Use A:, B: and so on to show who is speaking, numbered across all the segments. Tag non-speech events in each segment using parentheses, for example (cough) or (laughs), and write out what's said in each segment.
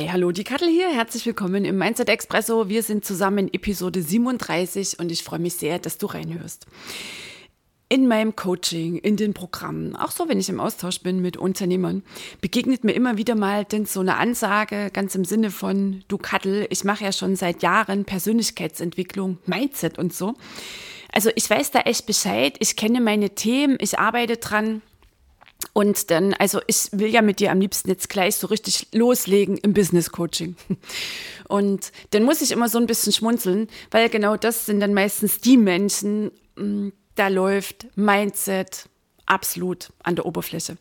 A: Hi, hallo, die Kattel hier. Herzlich willkommen im Mindset Expresso. Wir sind zusammen in Episode 37 und ich freue mich sehr, dass du reinhörst. In meinem Coaching, in den Programmen, auch so, wenn ich im Austausch bin mit Unternehmern, begegnet mir immer wieder mal denn so eine Ansage, ganz im Sinne von, du Kattel, ich mache ja schon seit Jahren Persönlichkeitsentwicklung, Mindset und so. Also ich weiß da echt Bescheid, ich kenne meine Themen, ich arbeite dran und dann, also ich will ja mit dir am liebsten jetzt gleich so richtig loslegen im Business Coaching. (laughs) Und dann muss ich immer so ein bisschen schmunzeln, weil genau das sind dann meistens die Menschen, mm, da läuft Mindset absolut an der Oberfläche.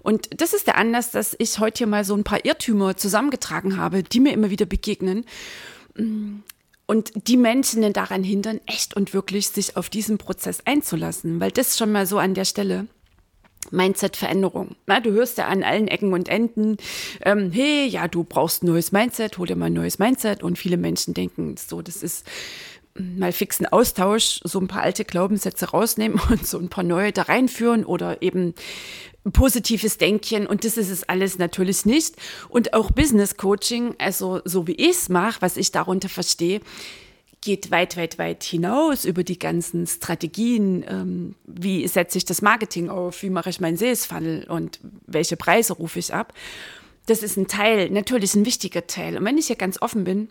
A: Und das ist der Anlass, dass ich heute hier mal so ein paar Irrtümer zusammengetragen habe, die mir immer wieder begegnen. Mm, und die Menschen dann daran hindern, echt und wirklich sich auf diesen Prozess einzulassen, weil das schon mal so an der Stelle Mindset-Veränderung. du hörst ja an allen Ecken und Enden, ähm, hey, ja, du brauchst ein neues Mindset, hol dir mal ein neues Mindset. Und viele Menschen denken so, das ist mal fixen Austausch, so ein paar alte Glaubenssätze rausnehmen (laughs) und so ein paar neue da reinführen oder eben positives Denken. Und das ist es alles natürlich nicht. Und auch Business Coaching, also so wie ich es mache, was ich darunter verstehe, geht weit, weit, weit hinaus über die ganzen Strategien. Ähm, wie setze ich das Marketing auf? Wie mache ich meinen Sales Funnel? Und welche Preise rufe ich ab? Das ist ein Teil, natürlich ein wichtiger Teil. Und wenn ich hier ganz offen bin,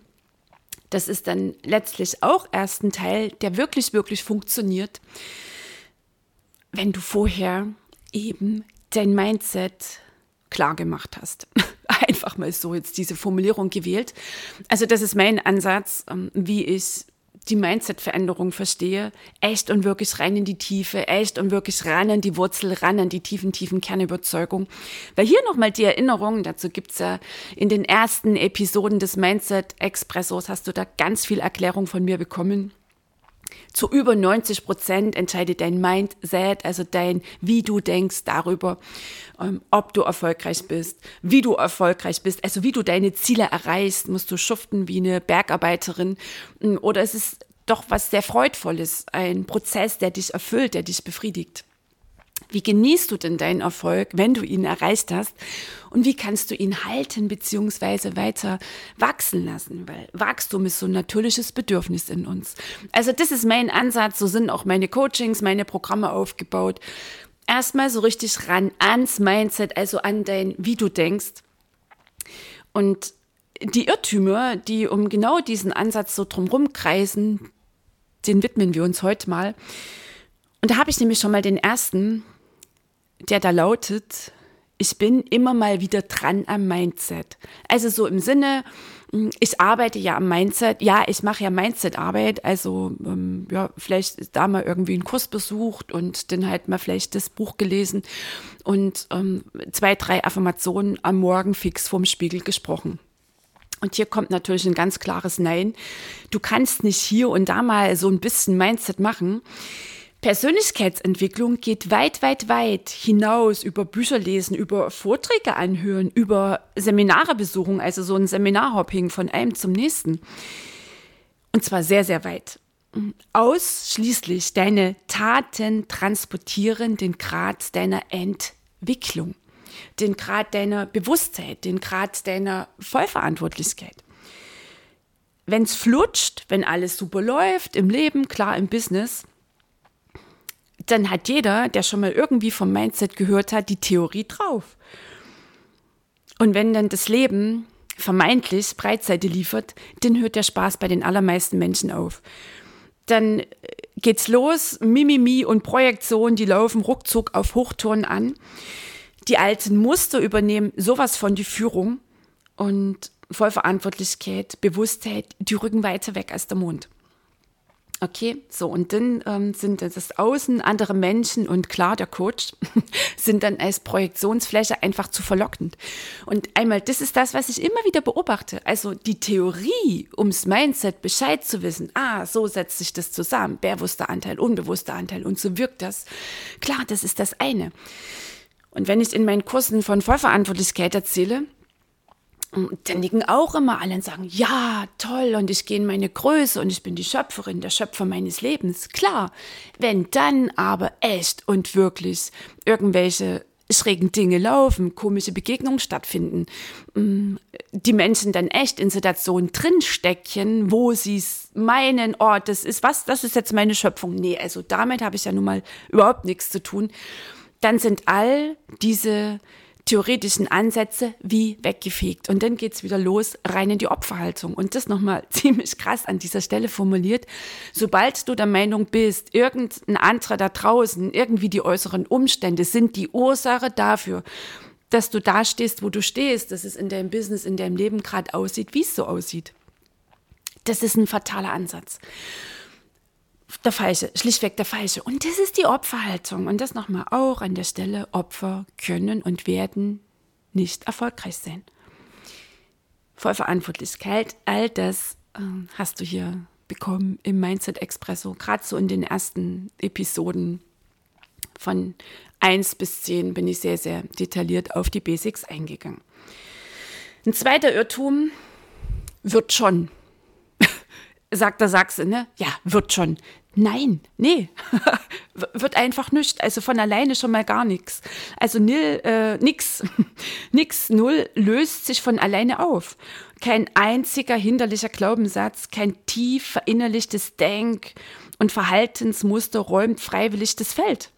A: das ist dann letztlich auch erst ein Teil, der wirklich, wirklich funktioniert, wenn du vorher eben dein Mindset klar gemacht hast. (laughs) Einfach mal so jetzt diese Formulierung gewählt. Also das ist mein Ansatz, ähm, wie ich die Mindset-Veränderung verstehe, echt und wirklich rein in die Tiefe, echt und wirklich ran an die Wurzel, ran an die tiefen, tiefen Kernüberzeugung. Weil hier nochmal die Erinnerung, dazu gibt's ja in den ersten Episoden des Mindset-Expressos, hast du da ganz viel Erklärung von mir bekommen. Zu über 90 Prozent entscheidet dein Mindset, also dein, wie du denkst darüber, ähm, ob du erfolgreich bist, wie du erfolgreich bist, also wie du deine Ziele erreichst. Musst du schuften wie eine Bergarbeiterin mm, oder es ist doch was sehr Freudvolles, ein Prozess, der dich erfüllt, der dich befriedigt. Wie genießt du denn deinen Erfolg, wenn du ihn erreicht hast? Und wie kannst du ihn halten bzw. weiter wachsen lassen? Weil Wachstum ist so ein natürliches Bedürfnis in uns. Also das ist mein Ansatz, so sind auch meine Coachings, meine Programme aufgebaut. Erstmal so richtig ran ans Mindset, also an dein, wie du denkst. Und die Irrtümer, die um genau diesen Ansatz so drumherum kreisen, den widmen wir uns heute mal. Und da habe ich nämlich schon mal den ersten, der da lautet, ich bin immer mal wieder dran am Mindset. Also so im Sinne, hm, ich arbeite ja am Mindset, ja, ich mache ja Mindset-Arbeit, also ähm, ja, vielleicht da mal irgendwie einen Kurs besucht und dann halt mal vielleicht das Buch gelesen und ähm, zwei, drei Affirmationen am Morgen fix vorm Spiegel gesprochen. Und hier kommt natürlich ein ganz klares Nein. Du kannst nicht hier und da mal so ein bisschen Mindset machen. Persönlichkeitsentwicklung geht weit, weit, weit hinaus über Bücher lesen, über Vorträge anhören, über Seminare besuchen, also so ein Seminarhopping von einem zum nächsten. Und zwar sehr, sehr weit. Ausschließlich deine Taten transportieren den Grad deiner Entwicklung, den Grad deiner Bewusstheit, den Grad deiner Vollverantwortlichkeit. Wenn es flutscht, wenn alles super läuft im Leben, klar im Business, dann hat jeder, der schon mal irgendwie vom Mindset gehört hat, die Theorie drauf. Und wenn dann das Leben vermeintlich Breitseite liefert, dann hört der Spaß bei den allermeisten Menschen auf. Dann geht's los, Mimimi und Projektion, die laufen ruckzuck auf Hochtouren an. Die alten Muster übernehmen sowas von die Führung und Vollverantwortlichkeit, Bewusstheit, die rücken weiter weg als der Mond. Okay, so und dann ähm, sind das Außen andere Menschen und klar, der Coach (laughs) sind dann als Projektionsfläche einfach zu verlockend. Und einmal, das ist das, was ich immer wieder beobachte. Also die Theorie, ums Mindset Bescheid zu wissen, ah, so setzt sich das zusammen, bewusster Anteil, unbewusster Anteil und so wirkt das. Klar, das ist das eine. Und wenn ich in meinen Kursen von Vollverantwortlichkeit erzähle, dann liegen auch immer alle und sagen, ja, toll, und ich gehe in meine Größe und ich bin die Schöpferin, der Schöpfer meines Lebens. Klar, wenn dann aber echt und wirklich irgendwelche schrägen Dinge laufen, komische Begegnungen stattfinden, mm, die Menschen dann echt in Situationen drinstecken, wo sie es meinen, oh, das ist was, das ist jetzt meine Schöpfung. Nee, also damit habe ich ja nun mal überhaupt nichts zu tun. Dann sind all diese theoretischen Ansätze wie weggefegt. Und dann geht es wieder los, rein in die Opferhaltung. Und das nochmal (laughs) ziemlich krass an dieser Stelle formuliert. Sobald du der Meinung bist, irgendein anderer da draußen, irgendwie die äußeren Umstände sind die Ursache dafür, dass du da stehst, wo du stehst, dass es in deinem Business, in deinem Leben gerade aussieht, wie es so aussieht. Das ist ein fataler Ansatz der falsche, schlichtweg der falsche. Und das ist die Opferhaltung. Und das nochmal auch an der Stelle, Opfer können und werden nicht erfolgreich sein. Vollverantwortlichkeit, all das äh, hast du hier bekommen im Mindset Expresso, gerade so in den ersten Episoden von 1 bis 10 bin ich sehr, sehr detailliert auf die Basics eingegangen. Ein zweiter Irrtum wird schon (laughs) sagt der Sachse, ne? Ja, wird schon. Nein, nee, (laughs) wird einfach nicht. Also von alleine schon mal gar nichts. Also nil, äh, nix, (laughs) nix, null löst sich von alleine auf. Kein einziger hinderlicher Glaubenssatz, kein tief verinnerlichtes Denk- und Verhaltensmuster räumt freiwillig das Feld.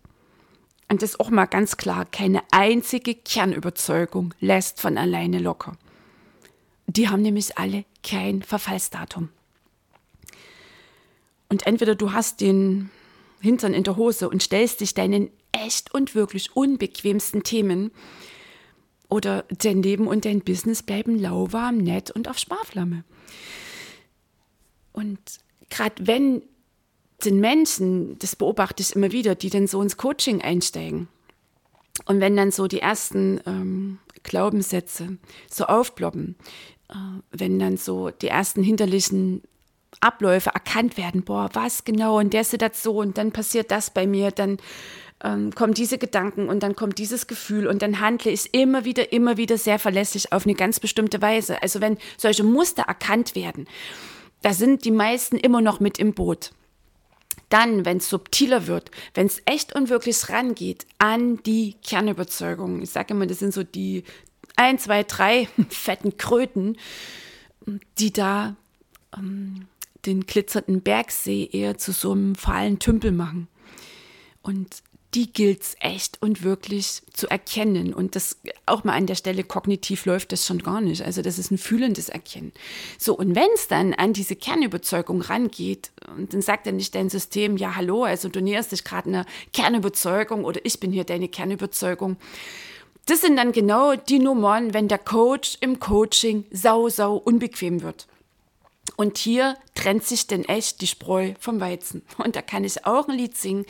A: Und das ist auch mal ganz klar, keine einzige Kernüberzeugung lässt von alleine locker. Die haben nämlich alle kein Verfallsdatum. Und entweder du hast den Hintern in der Hose und stellst dich deinen echt und wirklich unbequemsten Themen oder dein Leben und dein Business bleiben lauwarm, nett und auf Sparflamme. Und gerade wenn den Menschen, das beobachte ich immer wieder, die dann so ins Coaching einsteigen und wenn dann so die ersten ähm, Glaubenssätze so aufploppen, äh, wenn dann so die ersten hinterlichen Abläufe erkannt werden. Boah, was genau in der Situation, dann passiert das bei mir, dann ähm, kommen diese Gedanken und dann kommt dieses Gefühl und dann handle ich immer wieder, immer wieder sehr verlässlich auf eine ganz bestimmte Weise. Also wenn solche Muster erkannt werden, da sind die meisten immer noch mit im Boot. Dann, wenn es subtiler wird, wenn es echt und wirklich rangeht an die Kernüberzeugung, ich sage immer, das sind so die ein, zwei, drei (laughs) fetten Kröten, die da ähm, den glitzernden Bergsee eher zu so einem fahlen Tümpel machen. Und die gilt es echt und wirklich zu erkennen. Und das auch mal an der Stelle kognitiv läuft das schon gar nicht. Also das ist ein fühlendes Erkennen. So, und wenn es dann an diese Kernüberzeugung rangeht, und dann sagt dann nicht dein System, ja, hallo, also du näherst dich gerade einer Kernüberzeugung oder ich bin hier deine Kernüberzeugung. Das sind dann genau die Nummern, wenn der Coach im Coaching sau, sau unbequem wird. Und hier trennt sich denn echt die Spreu vom Weizen. (laughs) Und da kann ich auch ein Lied singen.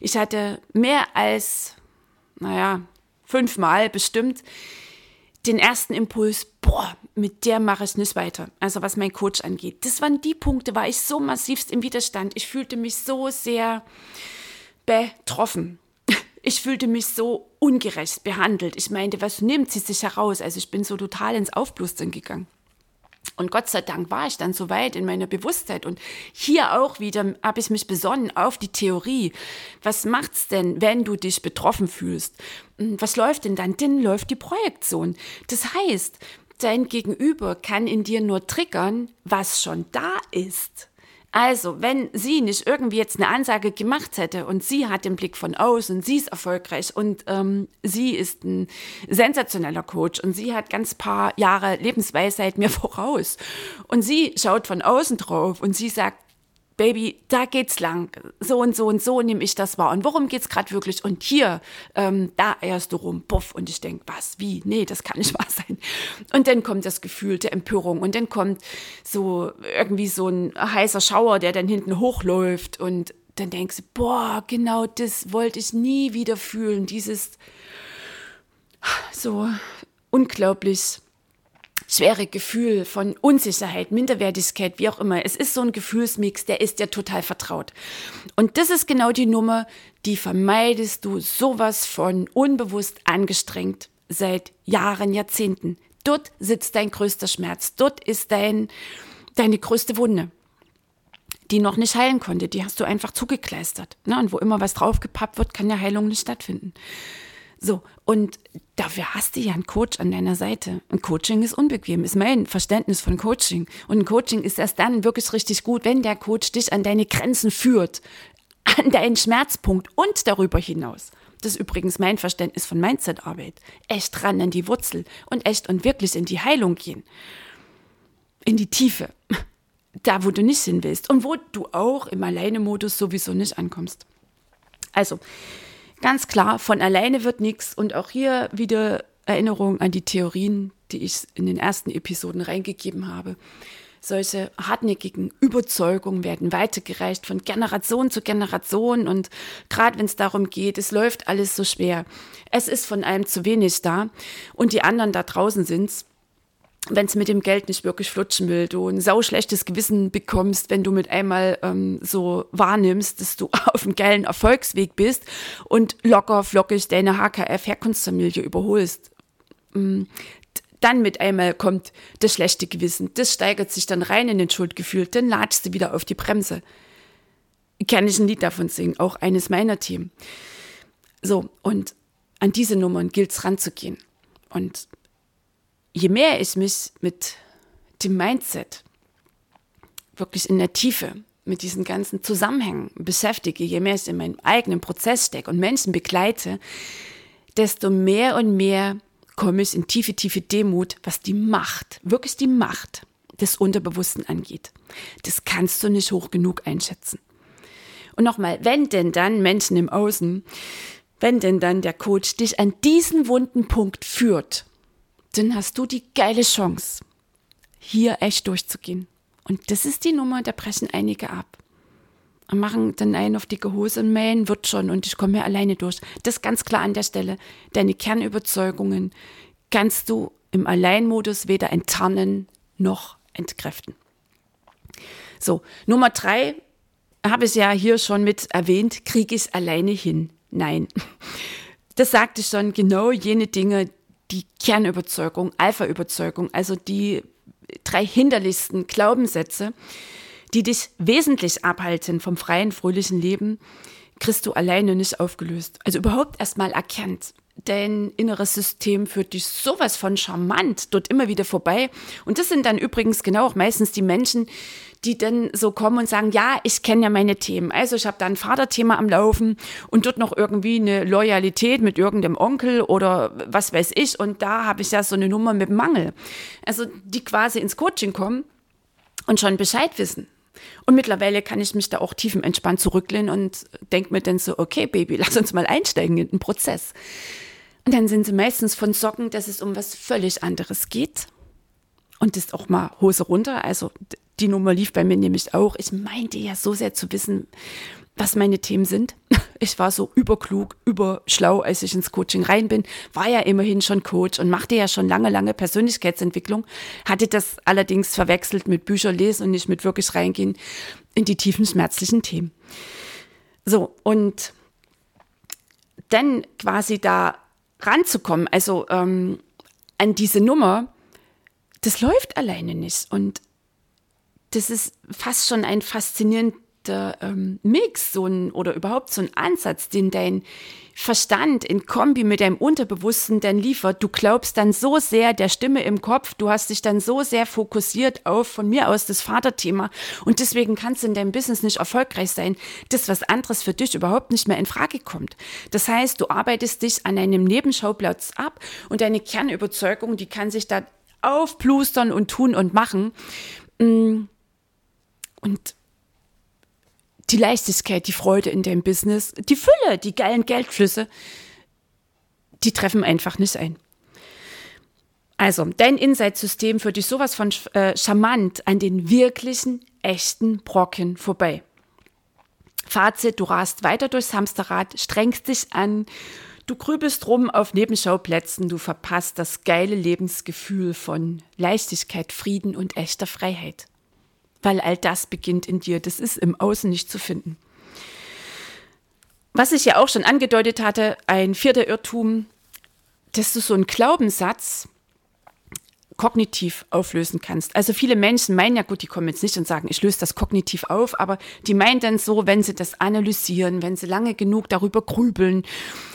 A: Ich hatte mehr als, naja, fünfmal bestimmt den ersten Impuls, boah, mit der mache ich nicht weiter. Also was mein Coach angeht. Das waren die Punkte, war ich so massivst im Widerstand. Ich fühlte mich so sehr betroffen. (laughs) Ich fühlte mich so ungerecht behandelt. Ich meinte, was nimmt sie sich heraus? Also ich bin so total ins Aufblustern gegangen. Und Gott sei Dank war ich dann so weit in meiner Bewusstheit. Und hier auch wieder habe ich mich besonnen auf die Theorie. Was macht's denn, wenn du dich betroffen fühlst? Hm, was läuft denn dann? Dann läuft die Projektion. Das heißt, dein Gegenüber kann in dir nur triggern, was schon da ist. Also, wenn sie nicht irgendwie jetzt eine Ansage gemacht hätte und sie hat den Blick von außen, sie ist erfolgreich und ähm, sie ist ein sensationeller Coach und sie hat ganz paar Jahre Lebensweisheit mir (laughs) voraus und sie schaut von außen drauf und sie sagt, Baby, da geht's lang. So und so und so nehme ich das wahr. Und worum geht's gerade wirklich? Und hier, ähm, da eierst du rum, puff. Und ich denk, was, wie? Nee, das kann nicht (laughs) wahr sein. Und dann kommt das Gefühl der Empörung. Und dann kommt so irgendwie so ein heißer Schauer, der dann hinten hochläuft. Und dann denkst du, boah, genau das wollte ich nie wieder fühlen. Dieses so unglaublich schwere Gefühl von Unsicherheit, Minderwertigkeit, wie auch immer. Es ist so ein Gefühlsmix, der ist dir total vertraut. Und das ist genau die Nummer, die vermeidest du sowas von unbewusst angestrengt seit Jahren, Jahrzehnten. Dort sitzt dein größter Schmerz. Dort ist dein, deine größte Wunde die noch nicht heilen konnte. Die hast du einfach zugekleistert. Ne? Und wo immer was draufgepappt wird, kann ja Heilung nicht stattfinden. So, und dafür hast du ja einen Coach an deiner Seite. Ein Coaching ist unbequem, ist mein Verständnis von Coaching. Und ein Coaching ist erst dann wirklich richtig gut, wenn der Coach dich an deine Grenzen führt, an deinen Schmerzpunkt und darüber hinaus. Das ist übrigens mein Verständnis von Mindset-Arbeit. Echt ran an die Wurzel und echt und wirklich in die Heilung gehen. In die Tiefe. Da, wo du nicht hin willst und wo du auch im Alleine-Modus sowieso nicht ankommst. Also, Ganz klar, von alleine wird nichts. Und auch hier wieder Erinnerung an die Theorien, die ich in den ersten Episoden reingegeben habe. Solche hartnäckigen Überzeugungen werden weitergereicht von Generation zu Generation. Und gerade wenn es darum geht, es läuft alles so schwer. Es ist von einem zu wenig da. Und die anderen da draußen sind's wenn es mit dem Geld nicht wirklich flutschen will, du ein sauschlechtes Gewissen bekommst, wenn du mit einmal ähm, so wahrnimmst, dass du (laughs) auf einem geilen Erfolgsweg bist und locker flockig deine HKF-Herkunftsfamilie überholst. Mm, dann mit einmal kommt das schlechte Gewissen, das steigert sich dann rein in den Schuldgefühl, dann latschst du wieder auf die Bremse. Kann ich ein Lied davon singen, auch eines meiner Themen. So, und an diese Nummern gilt es ranzugehen. Und je mehr ich mich mit dem Mindset wirklich in der Tiefe mit diesen ganzen Zusammenhängen beschäftige, je mehr ich in meinem eigenen Prozess stecke und Menschen begleite, desto mehr und mehr komme ich in tiefe, tiefe Demut, was die Macht, wirklich die Macht des Unterbewussten angeht. Das kannst du nicht hoch genug einschätzen. Und nochmal, wenn denn dann Menschen im Außen, wenn denn dann der Coach dich an diesen wunden Punkt führt, dann hast du die geile Chance, hier echt durchzugehen. Und das ist die Nummer, da brechen einige ab. Und machen dann einen auf dicke Hose und mähen wird schon und ich komme hier alleine durch. Das ganz klar an der Stelle. Deine Kernüberzeugungen kannst du im Alleinmodus weder enttarnen noch entkräften. So, Nummer drei habe ich ja hier schon mit erwähnt, kriege ich alleine hin? Nein. Das sagte ich schon, genau jene Dinge, die Kernüberzeugung, Alpha-Überzeugung, also die drei hinderlichsten Glaubenssätze, die dich wesentlich abhalten vom freien, fröhlichen Leben, kriegst du alleine nicht aufgelöst. Also überhaupt erstmal erkennt. Dein inneres System führt dich sowas von charmant dort immer wieder vorbei. Und das sind dann übrigens genau auch meistens die Menschen, die dann so kommen und sagen, ja, ich kenne ja meine Themen. Also ich habe da ein Vaterthema am Laufen und dort noch irgendwie eine Loyalität mit irgendeinem Onkel oder was weiß ich. Und da habe ich ja so eine Nummer mit Mangel. Also die quasi ins Coaching kommen und schon Bescheid wissen. Und mittlerweile kann ich mich da auch tiefenentspannt zurücklehnen und denke mir dann so, okay, Baby, (laughs) lass uns mal einsteigen in den Prozess. Dann sind sie meistens von Socken, dass es um was völlig anderes geht. Und ist auch mal Hose runter. Also die Nummer lief bei mir nämlich auch. Ich meinte ja so sehr zu wissen, was meine Themen sind. (laughs) Ich war so überklug, überschlau, als ich ins Coaching rein bin, war ja immerhin schon Coach und machte ja schon lange, lange Persönlichkeitsentwicklung, hatte das allerdings verwechselt mit Bücher lesen und nicht mit wirklich reingehen in die tiefen schmerzlichen Themen. So, und dann quasi da ranzukommen, also ähm, an diese Nummer, das läuft alleine nicht. Und das ist fast schon ein faszinierender ähm, Mix so ein, oder überhaupt so ein Ansatz, den dein Verstand in Kombi mit deinem Unterbewussten dann liefert. Du glaubst dann so sehr der Stimme im Kopf, du hast dich dann so sehr fokussiert auf von mir aus das Vaterthema und deswegen kannst du in deinem Business nicht erfolgreich sein, das was anderes für dich überhaupt nicht mehr in Frage kommt. Das heißt, du arbeitest dich an einem Nebenschauplatz ab und deine Kernüberzeugung, die kann sich da aufplustern und tun und machen. Mm. Und die Leichtigkeit, die Freude in deinem Business, die Fülle, die geilen Geldflüsse, die treffen einfach nicht ein. Also, dein Insight-System führt dich sowas von äh, charmant an den wirklichen, echten Brocken vorbei. Fazit, du rast weiter durchs Hamsterrad, strengst dich an, du grübelst rum auf Nebenschauplätzen, du verpasst das geile Lebensgefühl von Leichtigkeit, Frieden und echter Freiheit. Weil all das beginnt in dir, das ist im Außen nicht zu finden. Was ich ja auch schon angedeutet hatte, ein vierter Irrtum, dass du so einen Glaubenssatz kognitiv auflösen kannst. Also viele Menschen meinen ja gut, die kommen jetzt nicht und sagen, ich löse das kognitiv auf, aber die meinen dann so, wenn sie das analysieren, wenn sie lange genug darüber grübeln,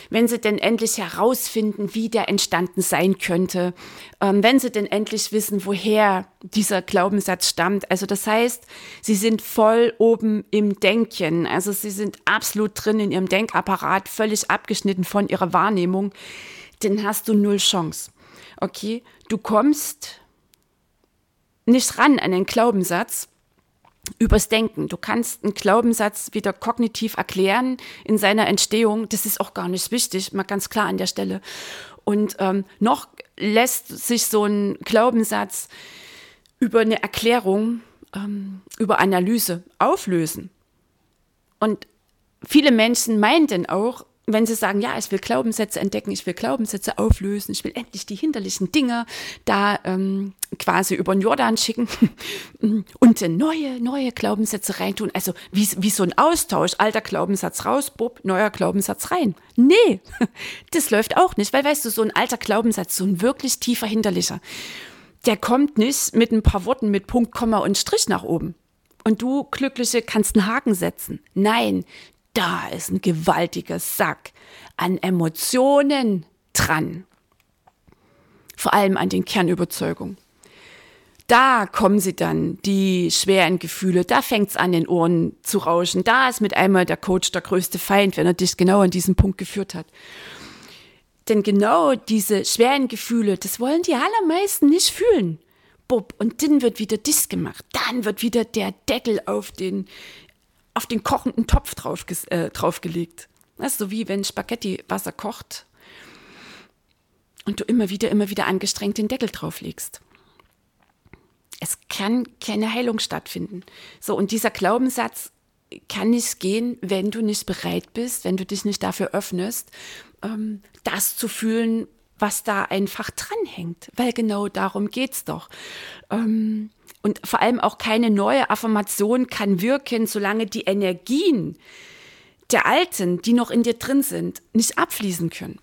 A: wenn sie denn endlich herausfinden, wie der entstanden sein könnte, ähm, wenn sie denn endlich wissen, woher dieser Glaubenssatz stammt. Also das heißt, sie sind voll oben im Denken. Also sie sind absolut drin in ihrem Denkapparat, völlig abgeschnitten von ihrer Wahrnehmung. Dann hast du null Chance. Okay, du kommst nicht ran an den Glaubenssatz übers Denken. Du kannst einen Glaubenssatz wieder kognitiv erklären in seiner Entstehung. Das ist auch gar nicht wichtig, mal ganz klar an der Stelle. Und ähm, noch lässt sich so ein Glaubenssatz über eine Erklärung, ähm, über Analyse auflösen. Und viele Menschen meinen denn auch, wenn sie sagen, ja, ich will Glaubenssätze entdecken, ich will Glaubenssätze auflösen, ich will endlich die hinterlichen Dinge da ähm, quasi über den Jordan schicken (laughs) und neue, neue Glaubenssätze reintun. Also wie, wie so ein Austausch, alter Glaubenssatz raus, bub, neuer Glaubenssatz rein. Nee, (laughs) das läuft auch nicht, weil weißt du, so ein alter Glaubenssatz, so ein wirklich tiefer hinterlicher, der kommt nicht mit ein paar Worten mit Punkt, Komma und Strich nach oben. Und du, Glückliche, kannst einen Haken setzen. Nein, da ist ein gewaltiger Sack an Emotionen dran. Vor allem an den Kernüberzeugungen. Da kommen sie dann, die schweren Gefühle, da fängt es an, den Ohren zu rauschen. Da ist mit einmal der Coach der größte Feind, wenn er dich genau an diesen Punkt geführt hat. Denn genau diese schweren Gefühle, das wollen die allermeisten nicht fühlen. Bob, und dann wird wieder dicht gemacht. Dann wird wieder der Deckel auf den auf den kochenden Topf drauf, äh, draufgelegt. Das ist so wie wenn Spaghetti Wasser kocht und du immer wieder, immer wieder angestrengt den Deckel drauflegst. Es kann keine Heilung stattfinden. So, und dieser Glaubenssatz kann nicht gehen, wenn du nicht bereit bist, wenn du dich nicht dafür öffnest, ähm, das zu fühlen, was da einfach dranhängt. Weil genau darum geht's doch. Ähm, und vor allem auch keine neue Affirmation kann wirken, solange die Energien der alten, die noch in dir drin sind, nicht abfließen können.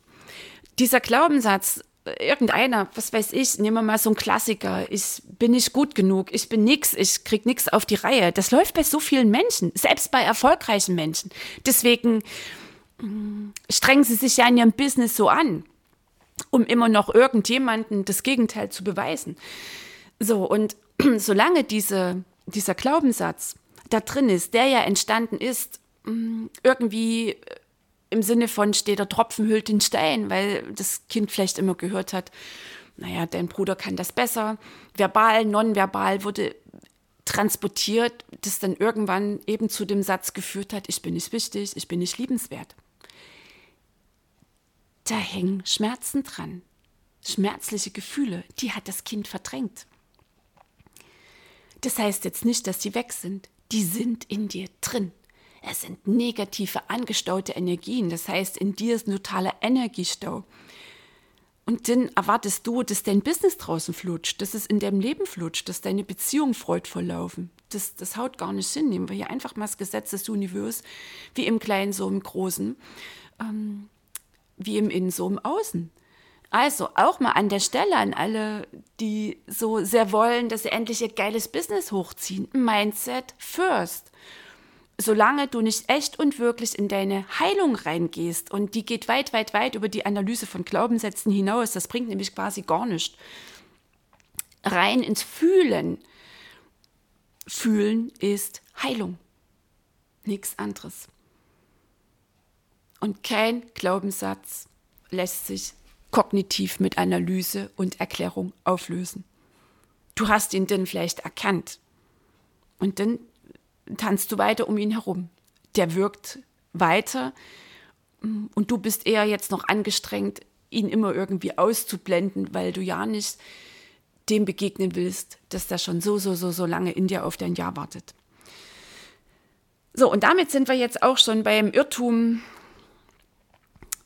A: Dieser Glaubenssatz, irgendeiner, was weiß ich, nehmen wir mal so einen Klassiker, ich bin nicht gut genug, ich bin nix, ich krieg nix auf die Reihe. Das läuft bei so vielen Menschen, selbst bei erfolgreichen Menschen. Deswegen mm, strengen sie sich ja in ihrem Business so an, um immer noch irgendjemanden das Gegenteil zu beweisen. So, und (clears throat) solange diese, dieser Glaubenssatz da drin ist, der ja entstanden ist, mm, irgendwie im Sinne von steht der Tropfen hüllt den Stein, weil das Kind vielleicht immer gehört hat, naja, dein Bruder kann das besser. Verbal, nonverbal wurde transportiert, das dann irgendwann eben zu dem Satz geführt hat, ich bin nicht wichtig, ich bin nicht liebenswert. Da hängen Schmerzen dran, schmerzliche Gefühle, die hat das Kind verdrängt. Das heißt jetzt nicht, dass die weg sind. Die sind in dir drin. Es sind negative, angestaute Energien. Das heißt, in dir ist ein totaler Energiestau. Und dann erwartest du, dass dein Business draußen flutscht, dass es in deinem Leben flutscht, dass deine Beziehungen freudvoll laufen. Das, das haut gar nicht hin. Nehmen wir hier einfach mal das Gesetz des Universums, wie im Kleinen, so im Großen, ähm, wie im Innen, so im Außen. Also auch mal an der Stelle an alle, die so sehr wollen, dass sie endlich ihr geiles Business hochziehen. Mindset first. Solange du nicht echt und wirklich in deine Heilung reingehst und die geht weit, weit, weit über die Analyse von Glaubenssätzen hinaus, das bringt nämlich quasi gar nichts. Rein ins Fühlen. Fühlen ist Heilung. Nichts anderes. Und kein Glaubenssatz lässt sich kognitiv mit Analyse und Erklärung auflösen. Du hast ihn dann vielleicht erkannt und dann tanzt du weiter um ihn herum. der wirkt weiter und du bist eher jetzt noch angestrengt, ihn immer irgendwie auszublenden, weil du ja nicht dem begegnen willst, dass der schon so, so, so, so lange in dir auf dein Ja wartet. So, und damit sind wir jetzt auch schon beim Irrtum,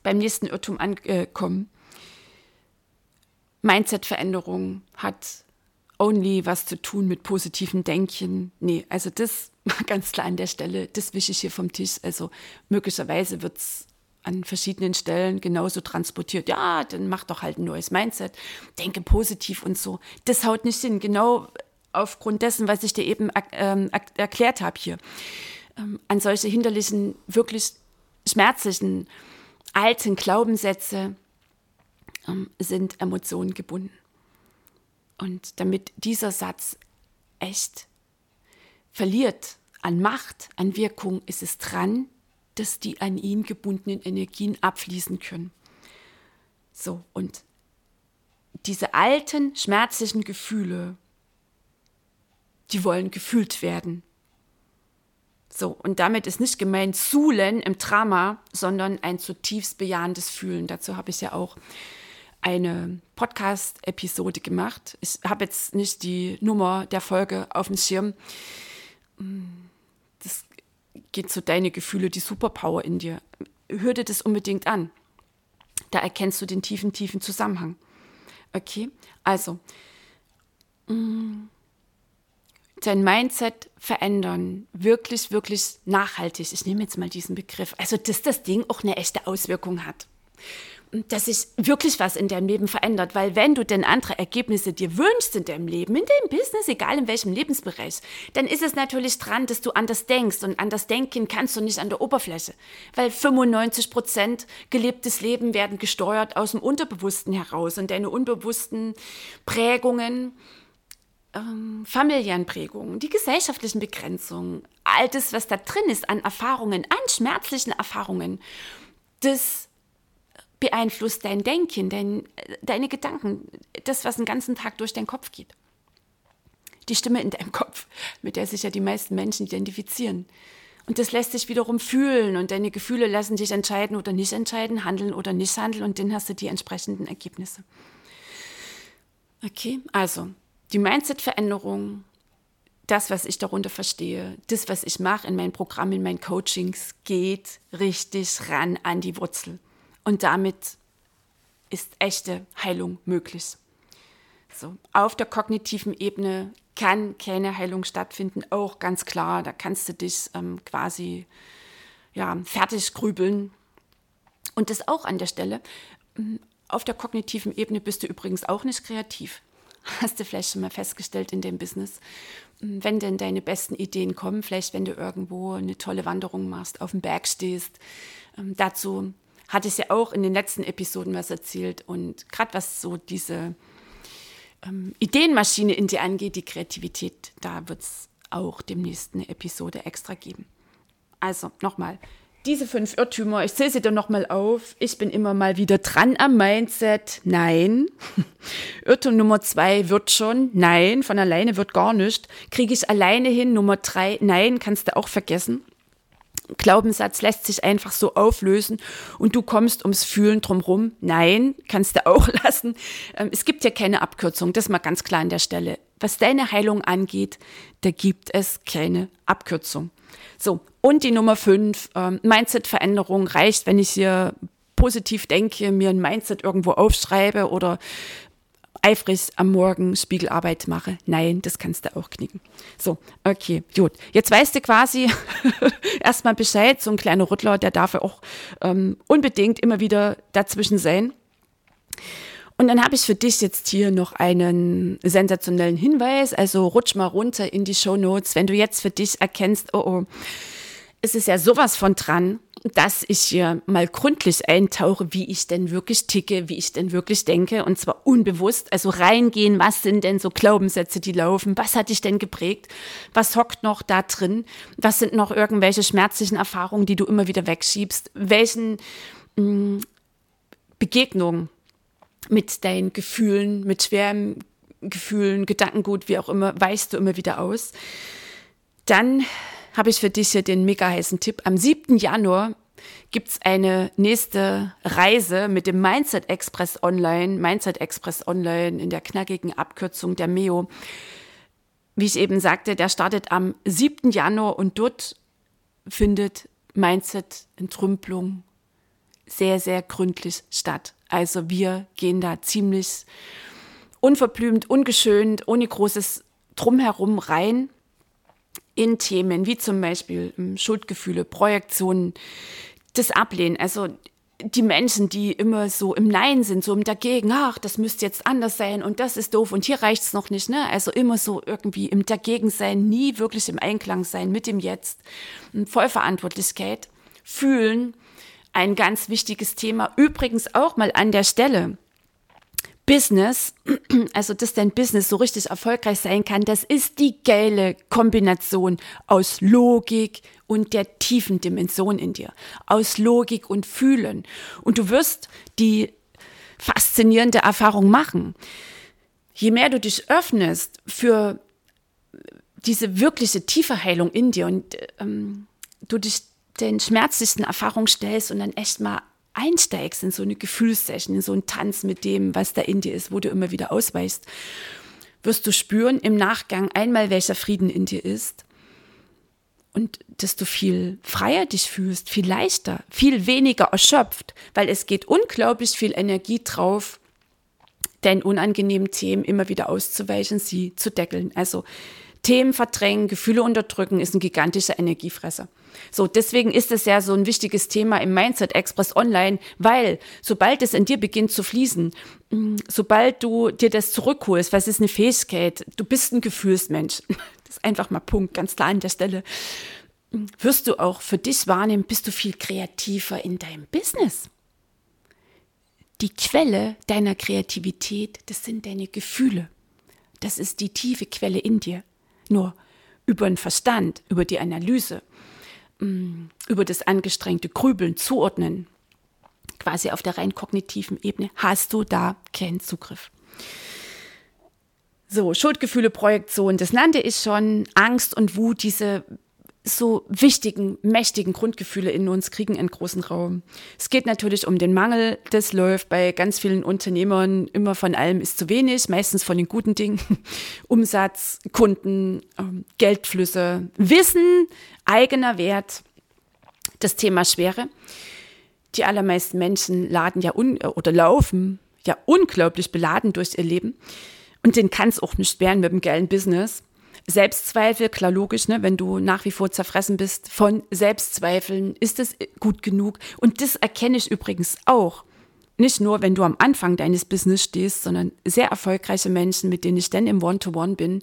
A: beim nächsten Irrtum angekommen. Mindset-Veränderung hat only was zu tun mit positiven Denken. Nee, also das (laughs) ganz klar an der Stelle, das wische ich hier vom Tisch. Also möglicherweise wird es an verschiedenen Stellen genauso transportiert. Ja, dann mach doch halt ein neues Mindset, denke positiv und so. Das haut nicht hin, genau aufgrund dessen, was ich dir eben ähm, erklärt habe hier. Ähm, an solche hinderlichen, wirklich schmerzlichen, alten Glaubenssätze ähm, sind Emotionen gebunden. Und damit dieser Satz echt verliert an Macht, an Wirkung, ist es dran, dass die an ihn gebundenen Energien abfließen können. So, und diese alten, schmerzlichen Gefühle, die wollen gefühlt werden. So, und damit ist nicht gemeint Suhlen im Drama, sondern ein zutiefst bejahendes Fühlen. Dazu habe ich ja auch eine Podcast-Episode gemacht. Ich habe jetzt nicht die Nummer der Folge auf dem Schirm. Das geht zu deine Gefühle, die Superpower in dir. Hör dir das unbedingt an. Da erkennst du den tiefen, tiefen Zusammenhang. Okay, also mm, dein Mindset verändern, wirklich, wirklich nachhaltig. Ich nehme jetzt mal diesen Begriff. Also, dass das Ding auch eine echte Auswirkung hat dass sich wirklich was in deinem Leben verändert. Weil wenn du denn andere Ergebnisse dir wünschst in deinem Leben, in deinem Business, egal in welchem Lebensbereich, dann ist es natürlich dran, dass du anders denkst. Und anders denken kannst du nicht an der Oberfläche. Weil 95 Prozent gelebtes Leben werden gesteuert aus dem Unterbewussten heraus. Und deine unbewussten Prägungen, ähm, familiären Prägungen, die gesellschaftlichen Begrenzungen, all das, was da drin ist an Erfahrungen, an schmerzlichen Erfahrungen, das beeinflusst dein Denken, dein, deine Gedanken, das, was den ganzen Tag durch deinen Kopf geht. Die Stimme in deinem Kopf, mit der sich ja die meisten Menschen identifizieren. Und das lässt sich wiederum fühlen und deine Gefühle lassen dich entscheiden oder nicht entscheiden, handeln oder nicht handeln und dann hast du die entsprechenden Ergebnisse. Okay, also die Mindset-Veränderung, das, was ich darunter verstehe, das, was ich mache in meinen Programmen, in meinen Coachings, geht richtig ran an die Wurzel. Und damit ist echte Heilung möglich. So, auf der kognitiven Ebene kann keine Heilung stattfinden, auch ganz klar. Da kannst du dich ähm, quasi ja, fertig grübeln. Und das auch an der Stelle. Mm, auf der kognitiven Ebene bist du übrigens auch nicht kreativ. (laughs) Hast du vielleicht schon mal festgestellt in dem Business. Mm, wenn denn deine besten Ideen kommen, vielleicht wenn du irgendwo eine tolle Wanderung machst, auf dem Berg stehst, ähm, dazu hatte ich ja auch in den letzten Episoden was erzählt. Und gerade was so diese ähm, Ideenmaschine in dir angeht, die Kreativität, da wird es auch demnächst eine Episode extra geben. Also nochmal, diese fünf Irrtümer, ich zähle sie dir nochmal auf. Ich bin immer mal wieder dran am Mindset. Nein. (laughs) Irrtum Nummer zwei wird schon. Nein, von alleine wird gar nicht. Kriege ich alleine hin. Nummer drei, nein, kannst du auch vergessen. Glaubenssatz lässt sich einfach so auflösen und du kommst ums Fühlen drumherum. Nein, kannst du auch (laughs) lassen. Ähm, es gibt ja keine Abkürzung, das mal ganz klar an der Stelle. Was deine Heilung angeht, da gibt es keine Abkürzung. So, und die Nummer fünf, ähm, Mindset-Veränderung reicht, wenn ich hier positiv denke, mir ein Mindset irgendwo aufschreibe oder eifrig am Morgen Spiegelarbeit mache. Nein, das kannst du auch knicken. So, okay, gut. Jetzt weißt du quasi (laughs) erstmal Bescheid. So ein kleiner Rüttler, der darf auch ähm, unbedingt immer wieder dazwischen sein. Und dann habe ich für dich jetzt hier noch einen sensationellen Hinweis. Also rutsch mal runter in die Show Notes, wenn du jetzt für dich erkennst, oh oh, es ist ja sowas von dran dass ich hier mal gründlich eintauche, wie ich denn wirklich ticke, wie ich denn wirklich denke. Und zwar unbewusst, also reingehen, was sind denn so Glaubenssätze, die laufen, was hat dich denn geprägt, was hockt noch da drin, was sind noch irgendwelche schmerzlichen Erfahrungen, die du immer wieder wegschiebst, welchen mh, mm, Begegnungen mit deinen Gefühlen, mit schweren Gefühlen, Gedankengut, wie auch immer, weichst du immer wieder aus. Dann habe ich für dich hier den mega heißen Tipp. Am 7. Januar gibt es eine nächste Reise mit dem Mindset Express Online, Mindset Express Online in der knackigen Abkürzung der MEO. Wie ich eben sagte, der startet am 7. Januar und dort findet Mindset-Entrümpelung sehr, sehr gründlich statt. Also wir gehen da ziemlich unverblümt, ungeschönt, ohne großes Drumherum rein in Themen wie zum Beispiel ähm, Schuldgefühle, Projektionen, das Ablehnen. Also die Menschen, die immer so im Nein sind, so im Dagegen, ach, das müsste jetzt anders sein und das ist doof und hier reicht's noch nicht, ne? Also immer so irgendwie im Dagegen sein, nie wirklich im Einklang sein mit dem Jetzt. Vollverantwortlichkeit, fühlen, ein ganz wichtiges Thema. Übrigens auch mal an der Stelle. Business, (clears throat) also dass dein Business so richtig erfolgreich sein kann, das ist die geile Kombination aus Logik und der tiefen Dimension in dir, aus Logik und Fühlen. Und du wirst die faszinierende Erfahrung machen. Je mehr du dich öffnest für diese wirkliche tiefe Heilung in dir und ähm, du dich den schmerzlichsten Erfahrungen stellst und dann echt mal einsteigst in so eine Gefühlssession, in so einen Tanz mit dem, was da in dir ist, wo du immer wieder ausweichst, wirst du spüren im Nachgang einmal, welcher Frieden in dir ist und dass du viel freier dich fühlst, viel leichter, viel weniger erschöpft, weil es geht unglaublich viel Energie drauf, deinen unangenehmen Themen immer wieder auszuweichen, sie zu deckeln. Also Themen verdrängen, Gefühle unterdrücken ist ein gigantischer Energiefresser. So, deswegen ist es ja so ein wichtiges Thema im Mindset Express Online, weil sobald es in dir beginnt zu fließen, mm, sobald du dir das zurückholst, was ist eine Fähigkeit? Du bist ein Gefühlsmensch. (laughs) Das ist einfach mal Punkt, ganz klar an der Stelle. Mm, wirst du auch für dich wahrnehmen, bist du viel kreativer in deinem Business. Die Quelle deiner Kreativität, das sind deine Gefühle. Das ist die tiefe Quelle in dir. Nur über den Verstand, über die Analyse, über das angestrengte Grübeln, Zuordnen, quasi auf der rein kognitiven Ebene, hast du da keinen Zugriff. So, Schuldgefühle, Projektion, das nannte ich schon, Angst und Wut, diese so wichtigen, mächtigen Grundgefühle in uns kriegen einen großen Raum. Es geht natürlich um den Mangel. Das läuft bei ganz vielen Unternehmern immer von allem ist zu wenig, meistens von den guten Dingen. (laughs) Umsatz, Kunden, ähm, Geldflüsse, Wissen, eigener Wert. Das Thema Schwere. Die allermeisten Menschen laden ja un oder laufen ja unglaublich beladen durch ihr Leben. Und den kann es auch nicht werden mit dem geilen Business. Selbstzweifel, klar logisch, ne, wenn du nach wie vor zerfressen bist von Selbstzweifeln, ist es gut genug? Und das erkenne ich übrigens auch. Nicht nur, wenn du am Anfang deines Business stehst, sondern sehr erfolgreiche Menschen, mit denen ich dann im One-to-One -One bin.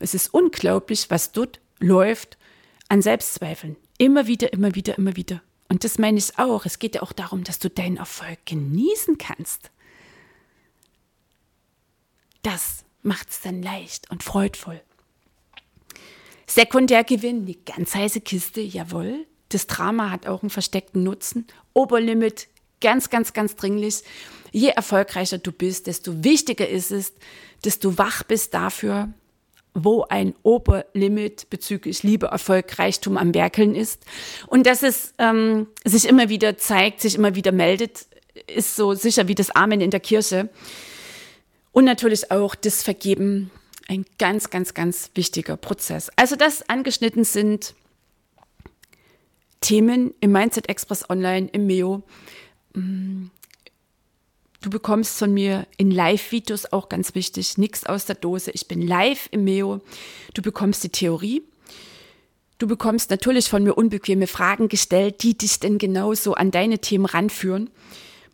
A: Es ist unglaublich, was dort läuft an Selbstzweifeln. Immer wieder, immer wieder, immer wieder. Und das meine ich auch. Es geht ja auch darum, dass du deinen Erfolg genießen kannst. Das macht es dann leicht und freudvoll. Sekundärgewinn, die ganz heiße Kiste, jawohl. Das Drama hat auch einen versteckten Nutzen. Oberlimit, ganz, ganz, ganz dringlich. Je erfolgreicher du bist, desto wichtiger ist es, dass du wach bist dafür, wo ein Oberlimit bezüglich Liebe, Erfolg, Reichtum am Werkeln ist. Und dass es ähm, sich immer wieder zeigt, sich immer wieder meldet, ist so sicher wie das Amen in der Kirche. Und natürlich auch das Vergeben ein ganz, ganz, ganz wichtiger Prozess. Also das angeschnitten sind Themen im Mindset Express Online, im MEO. Du bekommst von mir in Live-Videos auch ganz wichtig, nichts aus der Dose. Ich bin live im MEO. Du bekommst die Theorie. Du bekommst natürlich von mir unbequeme Fragen gestellt, die dich denn genauso an deine Themen ranführen.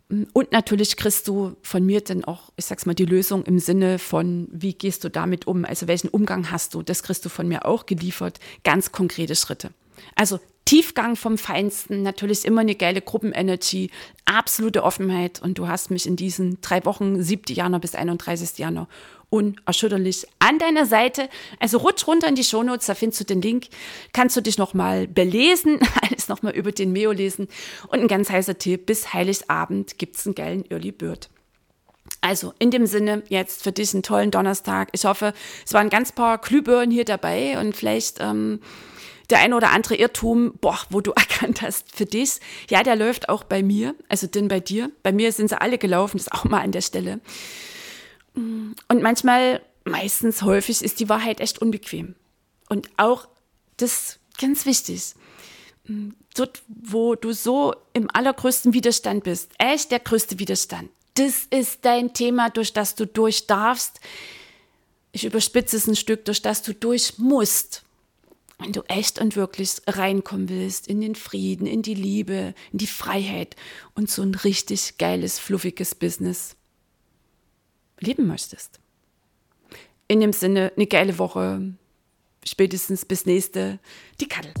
A: Und natürlich kriegst du von mir dann auch, ich sag's mal, die Lösung im Sinne von, wie gehst du damit um? Also welchen Umgang hast du? Das kriegst du von mir auch geliefert. Ganz konkrete Schritte. Also Tiefgang vom Feinsten, natürlich immer eine geile Gruppenenergy, absolute Offenheit. Und du hast mich in diesen drei Wochen, 7. Januar bis 31. Januar, unerschütterlich an deiner Seite. Also rutsch runter in die Shownotes, da findest du den Link. Kannst du dich nochmal belesen, (laughs) alles nochmal über den Meo lesen. Und ein ganz heißer Tipp, bis Heiligabend gibt's einen geilen Early Bird. Also in dem Sinne jetzt für dich einen tollen Donnerstag. Ich hoffe, es waren ganz paar Glühbirnen hier dabei und vielleicht ähm, der ein oder andere Irrtum, boah, wo du (laughs) erkannt hast für dich, ja, der läuft auch bei mir, also denn bei dir. Bei mir sind sie alle gelaufen, das ist auch mal an der Stelle. Und manchmal, meistens häufig, ist die Wahrheit echt unbequem. Und auch das ganz wichtig. Dort, wo du so im allergrößten Widerstand bist, echt der größte Widerstand, das ist dein Thema, durch das du durch darfst. Ich überspitze es ein Stück, durch das du durch musst. Wenn du echt und wirklich reinkommen willst in den Frieden, in die Liebe, in die Freiheit und so ein richtig geiles, fluffiges Business leben möchtest. In dem Sinne, eine geile Woche. Spätestens bis nächste. Die Kadel.